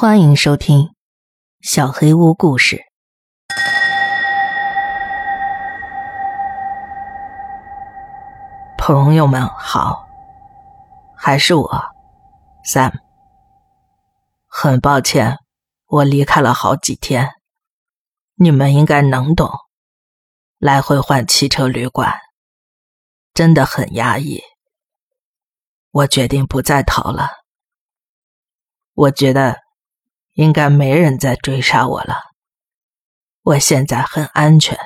欢迎收听《小黑屋故事》。朋友们好，还是我，Sam。很抱歉，我离开了好几天，你们应该能懂。来回换汽车旅馆，真的很压抑。我决定不再逃了。我觉得。应该没人再追杀我了。我现在很安全。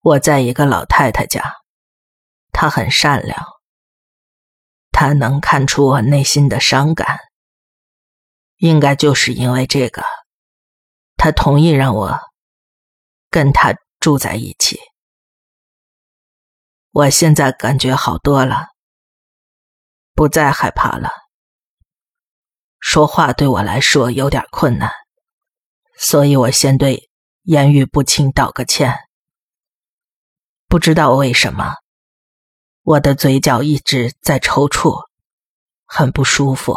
我在一个老太太家，她很善良，她能看出我内心的伤感。应该就是因为这个，她同意让我跟她住在一起。我现在感觉好多了，不再害怕了。说话对我来说有点困难，所以我先对言语不清道个歉。不知道为什么，我的嘴角一直在抽搐，很不舒服。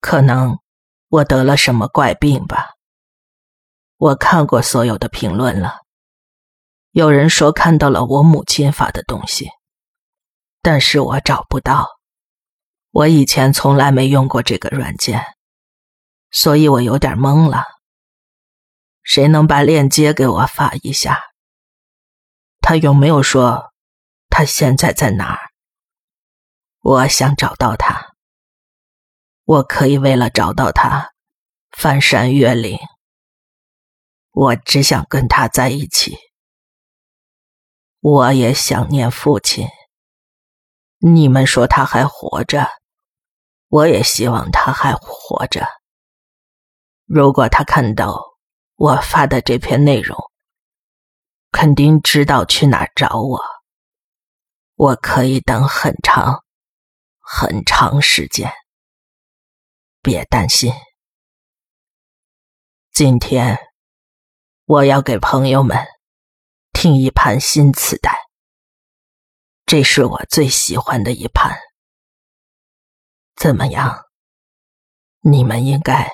可能我得了什么怪病吧。我看过所有的评论了，有人说看到了我母亲发的东西，但是我找不到。我以前从来没用过这个软件，所以我有点懵了。谁能把链接给我发一下？他有没有说他现在在哪儿？我想找到他。我可以为了找到他翻山越岭。我只想跟他在一起。我也想念父亲。你们说他还活着？我也希望他还活着。如果他看到我发的这篇内容，肯定知道去哪儿找我。我可以等很长、很长时间。别担心，今天我要给朋友们听一盘新磁带，这是我最喜欢的一盘。怎么样？你们应该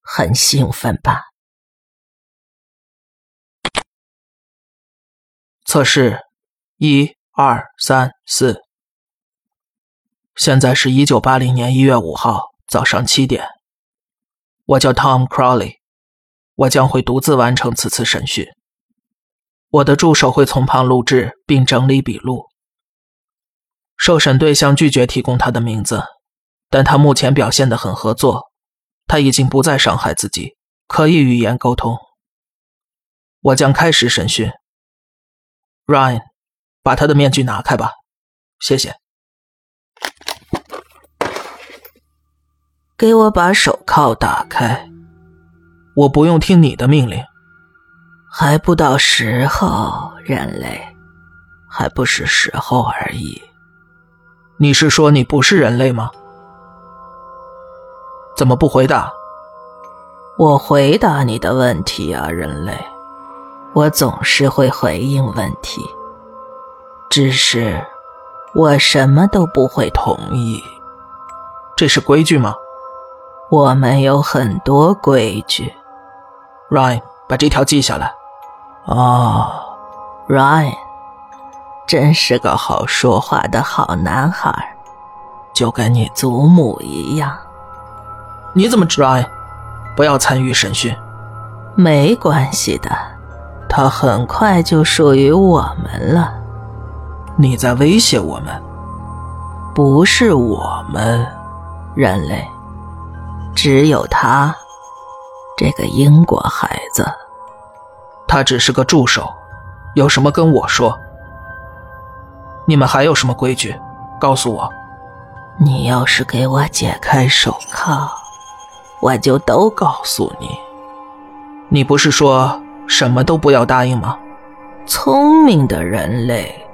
很兴奋吧？测试，一、二、三、四。现在是一九八零年一月五号早上七点。我叫 Tom Crowley，我将会独自完成此次审讯。我的助手会从旁录制并整理笔录。受审对象拒绝提供他的名字，但他目前表现得很合作。他已经不再伤害自己，可以语言沟通。我将开始审讯。Ryan，把他的面具拿开吧，谢谢。给我把手铐打开。我不用听你的命令。还不到时候，人类，还不是时候而已。你是说你不是人类吗？怎么不回答？我回答你的问题啊，人类。我总是会回应问题，只是我什么都不会同意。这是规矩吗？我们有很多规矩。Ryan，把这条记下来。哦，Ryan。真是个好说话的好男孩，就跟你祖母一样。你怎么知道？不要参与审讯。没关系的，他很快就属于我们了。你在威胁我们？不是我们，人类，只有他，这个英国孩子。他只是个助手，有什么跟我说。你们还有什么规矩？告诉我。你要是给我解开手铐，我就都告诉你。你不是说什么都不要答应吗？聪明的人类，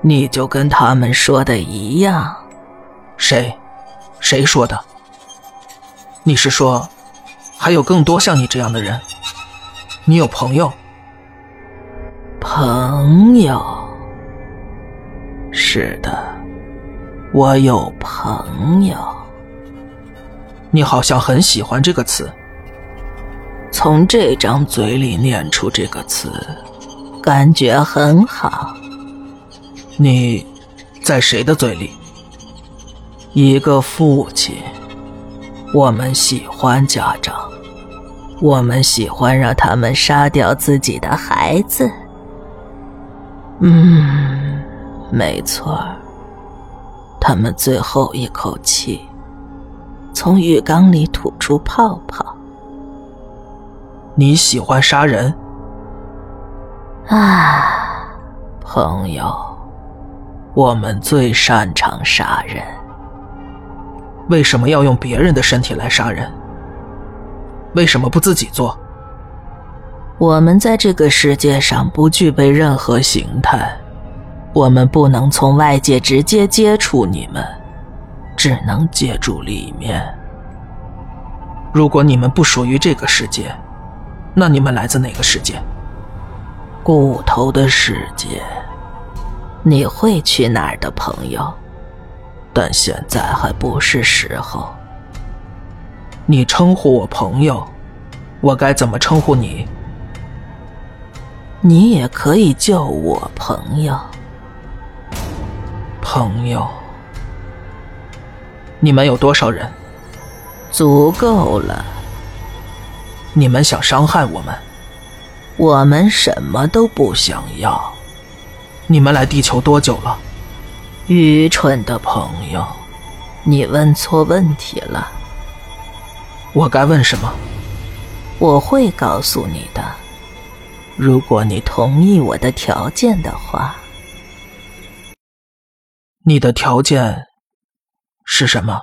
你就跟他们说的一样。谁？谁说的？你是说，还有更多像你这样的人？你有朋友？朋友。是的，我有朋友。你好像很喜欢这个词。从这张嘴里念出这个词，感觉很好。你在谁的嘴里？一个父亲。我们喜欢家长，我们喜欢让他们杀掉自己的孩子。嗯，没错他们最后一口气从浴缸里吐出泡泡。你喜欢杀人？啊，朋友，我们最擅长杀人。为什么要用别人的身体来杀人？为什么不自己做？我们在这个世界上不具备任何形态，我们不能从外界直接接触你们，只能借助里面。如果你们不属于这个世界。那你们来自哪个世界？骨头的世界。你会去哪儿的朋友？但现在还不是时候。你称呼我朋友，我该怎么称呼你？你也可以叫我朋友。朋友。你们有多少人？足够了。你们想伤害我们？我们什么都不想要。你们来地球多久了？愚蠢的朋友，你问错问题了。我该问什么？我会告诉你的。如果你同意我的条件的话。你的条件是什么？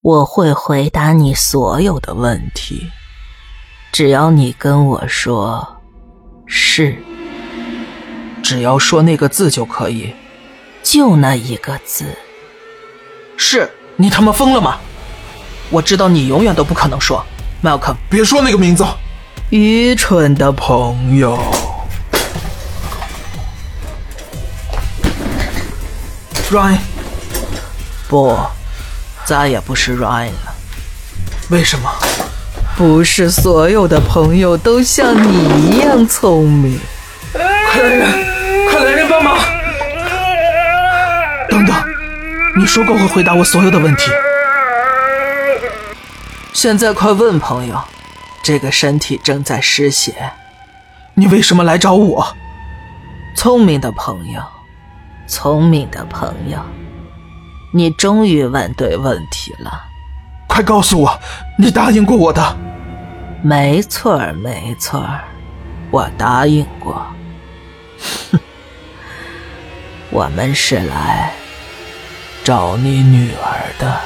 我会回答你所有的问题。只要你跟我说“是”，只要说那个字就可以，就那一个字。是你他妈疯了吗？我知道你永远都不可能说，Malcolm，别说那个名字。愚蠢的朋友，Ryan，不，再也不是 Ryan 了。为什么？不是所有的朋友都像你一样聪明。快来人，快来人帮忙！等等，你说过会回答我所有的问题。现在快问朋友，这个身体正在失血，你为什么来找我？聪明的朋友，聪明的朋友，你终于问对问题了。快告诉我，你答应过我的。没错儿，没错儿，我答应过。哼，我们是来找你女儿的。